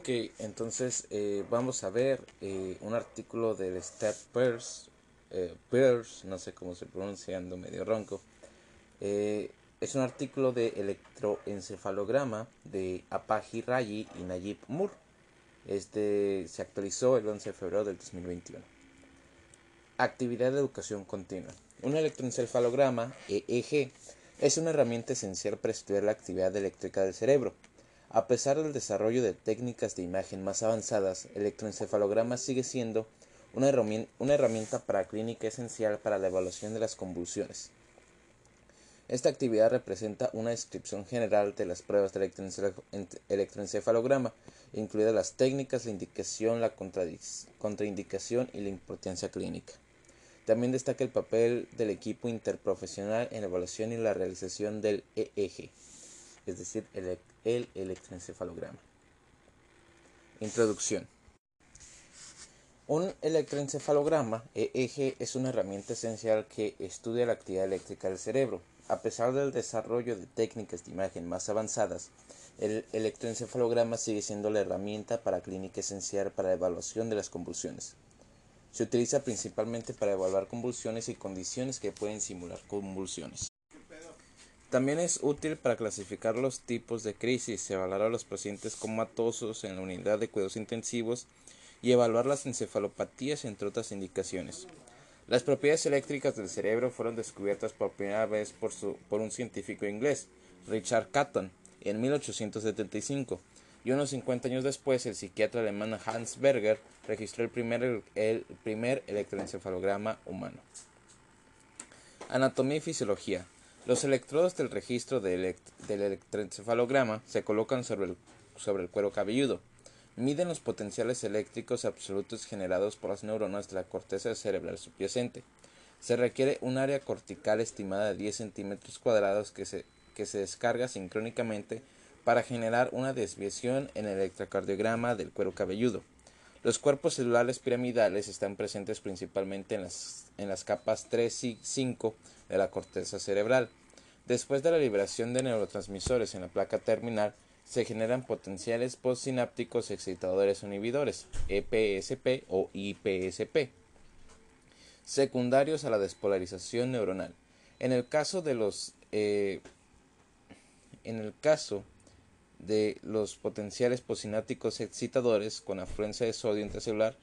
Ok, entonces eh, vamos a ver eh, un artículo del Step Peirce, eh, no sé cómo se pronuncia, ando medio ronco. es un artículo de electroencefalograma de Apaji Rayi y Nayib Moore. Este se actualizó el 11 de febrero del 2021. Actividad de educación continua. Un electroencefalograma, EEG, es una herramienta esencial para estudiar la actividad eléctrica del cerebro. A pesar del desarrollo de técnicas de imagen más avanzadas, el electroencefalograma sigue siendo una herramienta, para clínica esencial para la evaluación de las convulsiones. Esta actividad representa una descripción general de las pruebas de electroencefalograma, incluidas las técnicas, la indicación, la contraindicación y la importancia clínica. También destaca el papel del equipo interprofesional en la evaluación y la realización del EEG es decir, el, el electroencefalograma. Introducción. Un electroencefalograma EEG es una herramienta esencial que estudia la actividad eléctrica del cerebro. A pesar del desarrollo de técnicas de imagen más avanzadas, el electroencefalograma sigue siendo la herramienta para clínica esencial para la evaluación de las convulsiones. Se utiliza principalmente para evaluar convulsiones y condiciones que pueden simular convulsiones. También es útil para clasificar los tipos de crisis, evaluar a los pacientes comatosos en la unidad de cuidados intensivos y evaluar las encefalopatías, entre otras indicaciones. Las propiedades eléctricas del cerebro fueron descubiertas por primera vez por, por un científico inglés, Richard Catton, en 1875, y unos 50 años después el psiquiatra alemán Hans Berger registró el primer, el primer electroencefalograma humano. Anatomía y fisiología. Los electrodos del registro del electroencefalograma se colocan sobre el, sobre el cuero cabelludo. Miden los potenciales eléctricos absolutos generados por las neuronas de la corteza cerebral subyacente. Se requiere un área cortical estimada de 10 centímetros cuadrados que se, que se descarga sincrónicamente para generar una desviación en el electrocardiograma del cuero cabelludo. Los cuerpos celulares piramidales están presentes principalmente en las, en las capas 3 y 5 de la corteza cerebral. Después de la liberación de neurotransmisores en la placa terminal, se generan potenciales postsinápticos excitadores inhibidores, EPSP o IPSP, secundarios a la despolarización neuronal. En el caso de los eh, en el caso de los potenciales postsinápticos excitadores con afluencia de sodio intracelular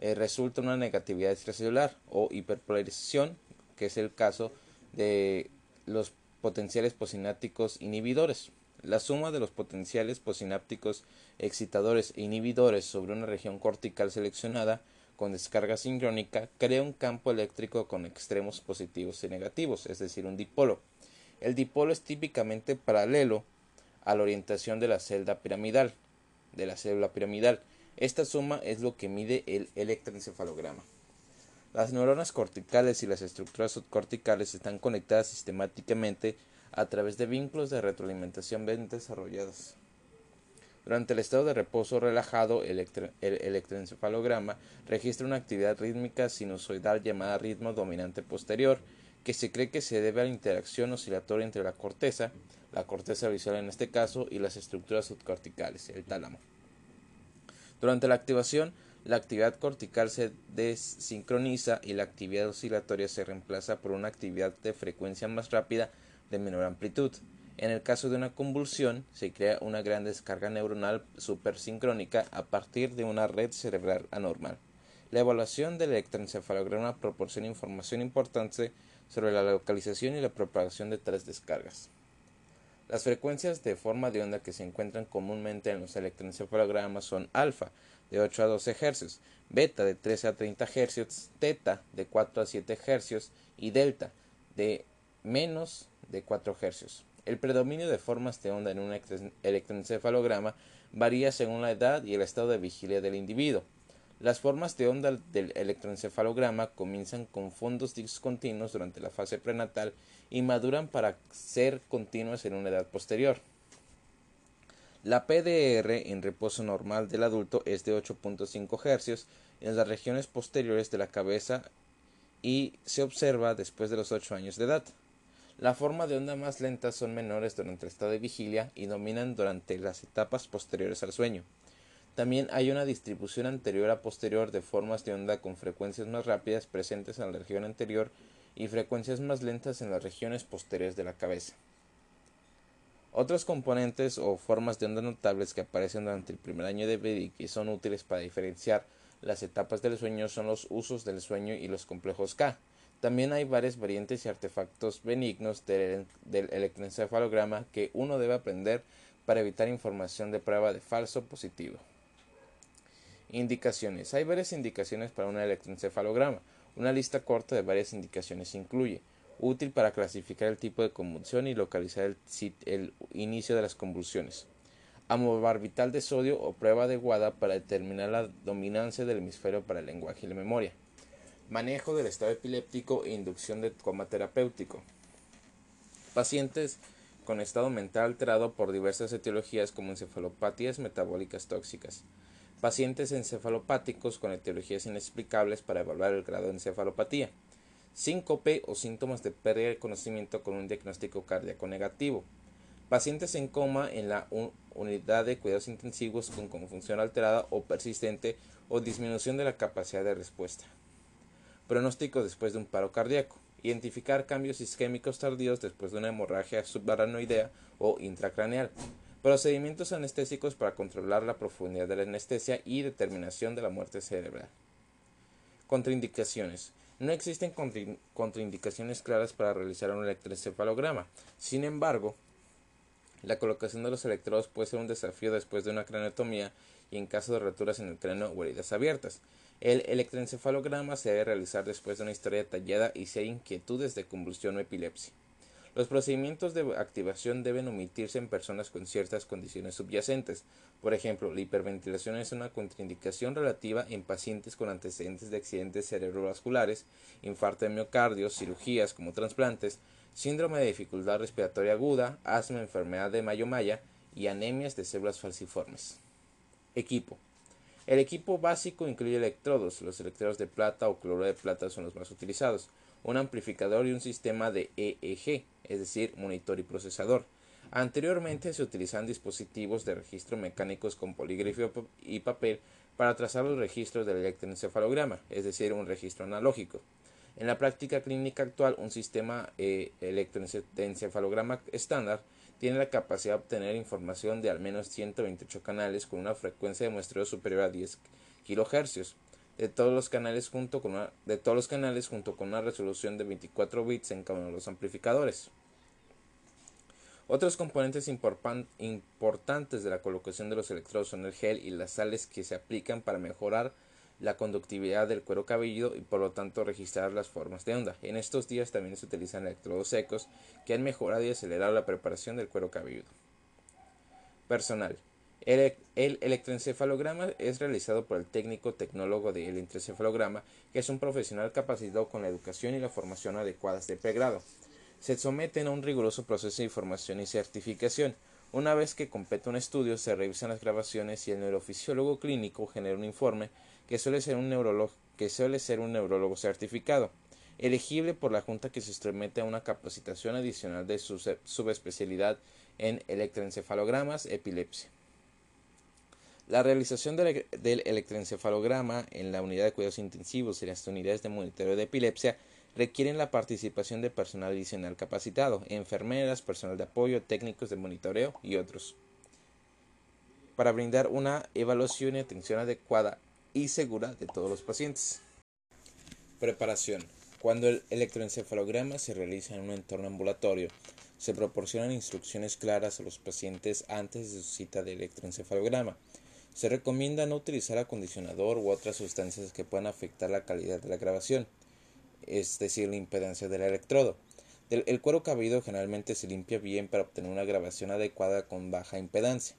eh, resulta una negatividad extracelular o hiperpolarización, que es el caso de los potenciales posinápticos inhibidores. La suma de los potenciales posinápticos excitadores e inhibidores sobre una región cortical seleccionada con descarga sincrónica crea un campo eléctrico con extremos positivos y negativos, es decir, un dipolo. El dipolo es típicamente paralelo a la orientación de la celda piramidal, de la célula piramidal. Esta suma es lo que mide el electroencefalograma. Las neuronas corticales y las estructuras subcorticales están conectadas sistemáticamente a través de vínculos de retroalimentación bien desarrollados. Durante el estado de reposo relajado, el, electroencefalograma registra una actividad rítmica sinusoidal llamada ritmo dominante posterior, que se cree que se debe a la interacción oscilatoria entre la corteza, la corteza visual en este caso, y las estructuras subcorticales, el tálamo. Durante la activación, la actividad cortical se desincroniza y la actividad oscilatoria se reemplaza por una actividad de frecuencia más rápida de menor amplitud. En el caso de una convulsión, se crea una gran descarga neuronal supersincrónica a partir de una red cerebral anormal. La evaluación del electroencefalograma proporciona información importante sobre la localización y la propagación de tales descargas. Las frecuencias de forma de onda que se encuentran comúnmente en los electroencefalogramas son alfa, de 8 a 12 Hz, beta de 13 a 30 Hz, teta de 4 a 7 Hz y delta de menos de 4 Hz. El predominio de formas de onda en un electroencefalograma varía según la edad y el estado de vigilia del individuo. Las formas de onda del electroencefalograma comienzan con fondos discontinuos durante la fase prenatal y maduran para ser continuas en una edad posterior. La PDR en reposo normal del adulto es de 8.5 Hz en las regiones posteriores de la cabeza y se observa después de los 8 años de edad. La forma de onda más lentas son menores durante el estado de vigilia y dominan durante las etapas posteriores al sueño. También hay una distribución anterior a posterior de formas de onda con frecuencias más rápidas presentes en la región anterior y frecuencias más lentas en las regiones posteriores de la cabeza. Otros componentes o formas de onda notables que aparecen durante el primer año de vida y que son útiles para diferenciar las etapas del sueño son los usos del sueño y los complejos K. También hay varias variantes y artefactos benignos del, electroencefalograma que uno debe aprender para evitar información de prueba de falso positivo. Indicaciones. Hay varias indicaciones para un electroencefalograma. Una lista corta de varias indicaciones incluye útil para clasificar el tipo de convulsión y localizar el, el inicio de las convulsiones. Amobarbital de sodio o prueba adecuada para determinar la dominancia del hemisferio para el lenguaje y la memoria. Manejo del estado epiléptico e inducción de coma terapéutico. Pacientes con estado mental alterado por diversas etiologías como encefalopatías metabólicas tóxicas. Pacientes encefalopáticos con etiologías inexplicables para evaluar el grado de encefalopatía síncope o síntomas de pérdida de conocimiento con un diagnóstico cardíaco negativo, pacientes en coma en la unidad de cuidados intensivos con función alterada o persistente o disminución de la capacidad de respuesta. Pronóstico después de un paro cardíaco. Identificar cambios isquémicos tardíos después de una hemorragia subaranoidea o intracraneal. Procedimientos anestésicos para controlar la profundidad de la anestesia y determinación de la muerte cerebral. Contraindicaciones. No existen contraindicaciones claras para realizar un electroencefalograma. Sin embargo, la colocación de los electrodos puede ser un desafío después de una craneotomía y en caso de roturas en el cráneo o heridas abiertas. El electroencefalograma se debe realizar después de una historia detallada y si hay inquietudes de convulsión o epilepsia. Los procedimientos de activación deben omitirse en personas con ciertas condiciones subyacentes. Por ejemplo, la hiperventilación es una contraindicación relativa en pacientes con antecedentes de accidentes cerebrovasculares, infarto de miocardio, cirugías como trasplantes, síndrome de dificultad respiratoria aguda, asma, enfermedad de Mayo-Maya y anemias de células falciformes. Equipo. El equipo básico incluye electrodos. Los electrodos de plata o cloruro de plata son los más utilizados un amplificador y un sistema de EEG, es decir, monitor y procesador. Anteriormente se utilizaban dispositivos de registro mecánicos con polígrafo y papel para trazar los registros del electroencefalograma, es decir, un registro analógico. En la práctica clínica actual, un sistema eh, electroencefalograma estándar tiene la capacidad de obtener información de al menos 128 canales con una frecuencia de muestreo superior a 10 kHz de todos los canales junto con una, de todos los canales junto con una resolución de 24 bits en cada uno de los amplificadores. Otros componentes importantes de la colocación de los electrodos son el gel y las sales que se aplican para mejorar la conductividad del cuero cabelludo y por lo tanto registrar las formas de onda. En estos días también se utilizan electrodos secos que han mejorado y acelerado la preparación del cuero cabelludo. Personal. El, electroencefalograma es realizado por el técnico tecnólogo del electroencefalograma, que es un profesional capacitado con la educación y la formación adecuadas de pregrado. Se someten a un riguroso proceso de información y certificación. Una vez que completa un estudio, se revisan las grabaciones y el neurofisiólogo clínico genera un informe que suele ser un, neurólogo, que suele ser un certificado, elegible por la Junta que se somete a una capacitación adicional de su subespecialidad en electroencefalogramas epilepsia. La realización del, electroencefalograma en la unidad de cuidados intensivos y las unidades de monitoreo de epilepsia requieren la participación de personal adicional capacitado, enfermeras, personal de apoyo, técnicos de monitoreo y otros, para brindar una evaluación y atención adecuada y segura de todos los pacientes. Preparación. Cuando el electroencefalograma se realiza en un entorno ambulatorio, se proporcionan instrucciones claras a los pacientes antes de su cita de electroencefalograma. Se recomienda no utilizar acondicionador u otras sustancias que puedan afectar la calidad de la grabación, es decir, la impedancia del electrodo. El, cuero cabelludo generalmente se limpia bien para obtener una grabación adecuada con baja impedancia.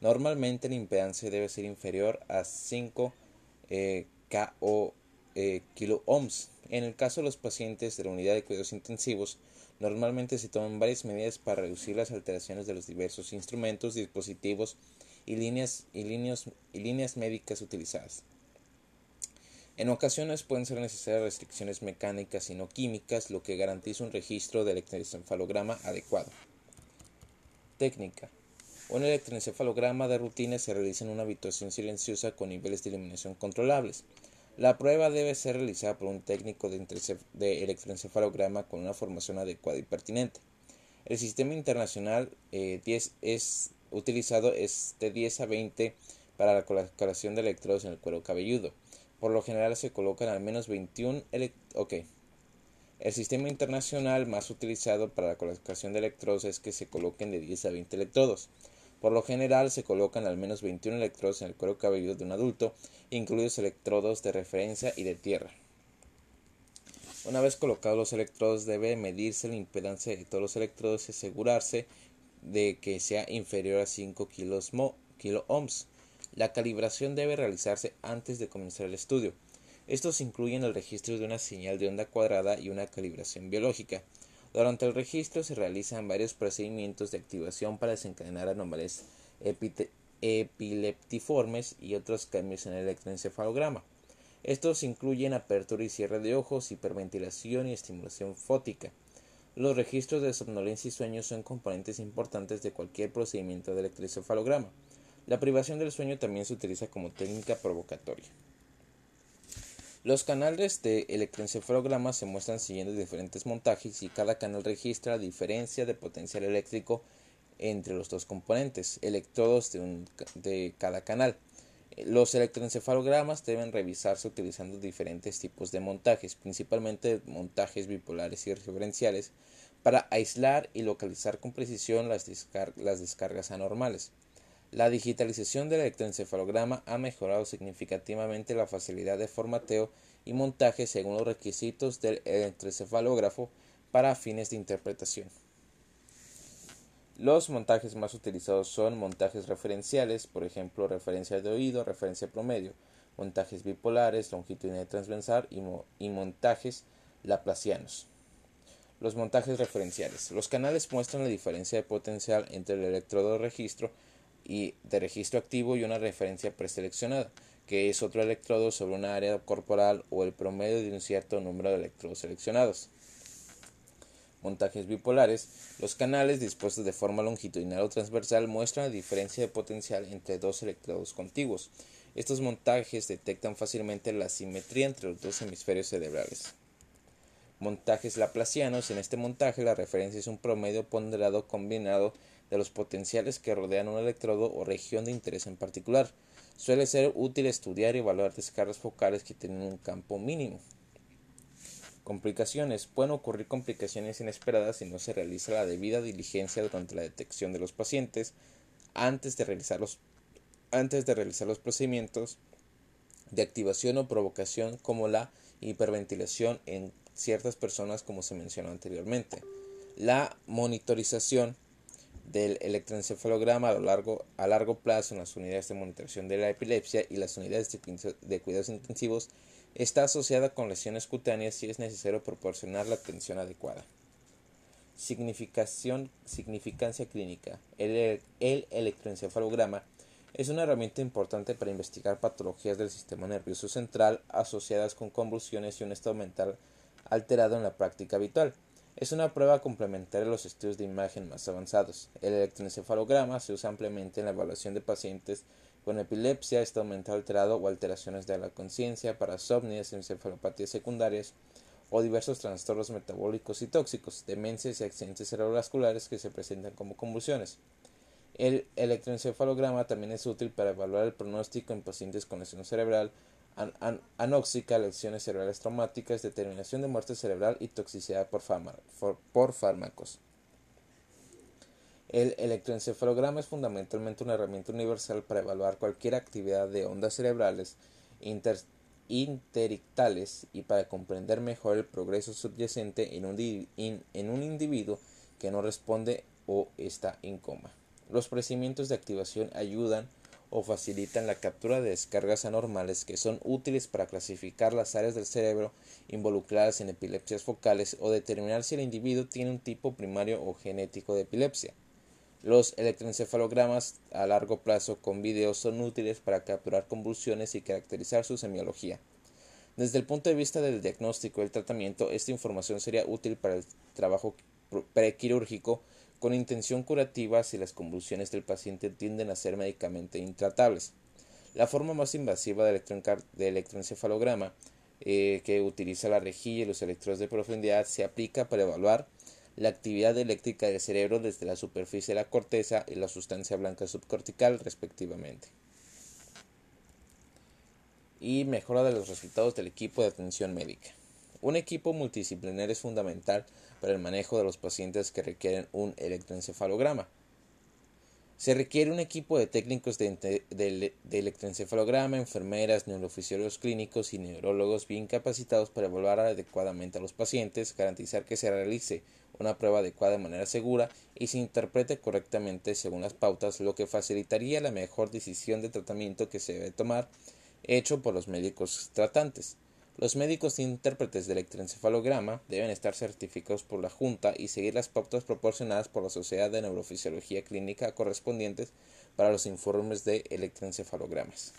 Normalmente la impedancia debe ser inferior a 5 eh, K o eh, kilo ohms. En el caso de los pacientes de la unidad de cuidados intensivos, normalmente se toman varias medidas para reducir las alteraciones de los diversos instrumentos, dispositivos y líneas, y líneas, y líneas médicas utilizadas. En ocasiones pueden ser necesarias restricciones mecánicas y no químicas, lo que garantiza un registro de electroencefalograma adecuado. Técnica. Un electroencefalograma de rutina se realiza en una habitación silenciosa con niveles de iluminación controlables. La prueba debe ser realizada por un técnico de, electroencefalograma con una formación adecuada y pertinente. El sistema internacional 10 eh, es utilizado es de 10 a 20 para la colocación de electrodos en el cuero cabelludo. Por lo general se colocan al menos 21 okay. El sistema internacional más utilizado para la colocación de electrodos es que se coloquen de 10 a 20 electrodos. Por lo general se colocan al menos 21 electrodos en el cuero cabelludo de un adulto, incluidos electrodos de referencia y de tierra. Una vez colocados los electrodos debe medirse la impedancia de todos los electrodos y asegurarse de que sea inferior a 5 kilo ohms. La calibración debe realizarse antes de comenzar el estudio. Estos incluyen el registro de una señal de onda cuadrada y una calibración biológica. Durante el registro se realizan varios procedimientos de activación para desencadenar anomalias epileptiformes y otros cambios en el electroencefalograma. Estos incluyen apertura y cierre de ojos, hiperventilación y estimulación fótica. Los registros de somnolencia y sueño son componentes importantes de cualquier procedimiento de electroencefalograma. La privación del sueño también se utiliza como técnica provocatoria. Los canales de electroencefalograma se muestran siguiendo diferentes montajes y cada canal registra la diferencia de potencial eléctrico entre los dos componentes, electrodos de, de cada canal. Los electroencefalogramas deben revisarse utilizando diferentes tipos de montajes, principalmente montajes bipolares y referenciales, para aislar y localizar con precisión las, descargas anormales. La digitalización del electroencefalograma ha mejorado significativamente la facilidad de formateo y montaje según los requisitos del electroencefalógrafo para fines de interpretación. Los montajes más utilizados son montajes referenciales, por ejemplo, referencia de oído, referencia promedio, montajes bipolares, longitudinal transversal y, y montajes laplacianos. Los montajes referenciales. Los canales muestran la diferencia de potencial entre el electrodo de registro y de registro activo y una referencia preseleccionada, que es otro electrodo sobre una área corporal o el promedio de un cierto número de electrodos seleccionados. Montajes bipolares. Los canales dispuestos de forma longitudinal o transversal muestran la diferencia de potencial entre dos electrodos contiguos. Estos montajes detectan fácilmente la simetría entre los dos hemisferios cerebrales. Montajes laplacianos. En este montaje la referencia es un promedio ponderado combinado de los potenciales que rodean un electrodo o región de interés en particular. Suele ser útil estudiar y evaluar descargas focales que tienen un campo mínimo. Complicaciones. Pueden ocurrir complicaciones inesperadas si no se realiza la debida diligencia durante la detección de los pacientes antes de realizar los, antes de realizar los procedimientos de activación o provocación como la hiperventilación en ciertas personas como se mencionó anteriormente. La monitorización del electroencefalograma a, lo largo, a largo plazo en las unidades de monitorización de la epilepsia y las unidades de, cuidados intensivos está asociada con lesiones cutáneas y es necesario proporcionar la atención adecuada. Significación, significancia clínica. El, el electroencefalograma es una herramienta importante para investigar patologías del sistema nervioso central asociadas con convulsiones y un estado mental alterado en la práctica habitual. Es una prueba complementaria a los estudios de imagen más avanzados. El electroencefalograma se usa ampliamente en la evaluación de pacientes con epilepsia, estado mental alterado o alteraciones de la conciencia, parasomnias, encefalopatías secundarias o diversos trastornos metabólicos y tóxicos, demencias y accidentes cerebrovasculares que se presentan como convulsiones. El electroencefalograma también es útil para evaluar el pronóstico en pacientes con lesión cerebral, anóxica, lesiones cerebrales traumáticas, determinación de muerte cerebral y toxicidad por, por fármacos. El electroencefalograma es fundamentalmente una herramienta universal para evaluar cualquier actividad de ondas cerebrales interictales y para comprender mejor el progreso subyacente en un, en un individuo que no responde o está en coma. Los procedimientos de activación ayudan o facilitan la captura de descargas anormales que son útiles para clasificar las áreas del cerebro involucradas en epilepsias focales o determinar si el individuo tiene un tipo primario o genético de epilepsia. Los electroencefalogramas a largo plazo con video son útiles para capturar convulsiones y caracterizar su semiología. Desde el punto de vista del diagnóstico y el tratamiento, esta información sería útil para el trabajo prequirúrgico con intención curativa si las convulsiones del paciente tienden a ser médicamente intratables. La forma más invasiva de, electroencefalograma eh, que utiliza la rejilla y los electrodos de profundidad se aplica para evaluar la actividad eléctrica del cerebro desde la superficie de la corteza y la sustancia blanca subcortical respectivamente. Y mejora de los resultados del equipo de atención médica. Un equipo multidisciplinar es fundamental para el manejo de los pacientes que requieren un electroencefalograma. Se requiere un equipo de técnicos de, electroencefalograma, enfermeras, neurofisiólogos clínicos y neurólogos bien capacitados para evaluar adecuadamente a los pacientes, garantizar que se realice una prueba adecuada de manera segura y se interprete correctamente según las pautas, lo que facilitaría la mejor decisión de tratamiento que se debe tomar, hecho por los médicos tratantes. Los médicos intérpretes de electroencefalograma deben estar certificados por la Junta y seguir las pautas proporcionadas por la Sociedad de Neurofisiología Clínica correspondientes para los informes de electroencefalogramas.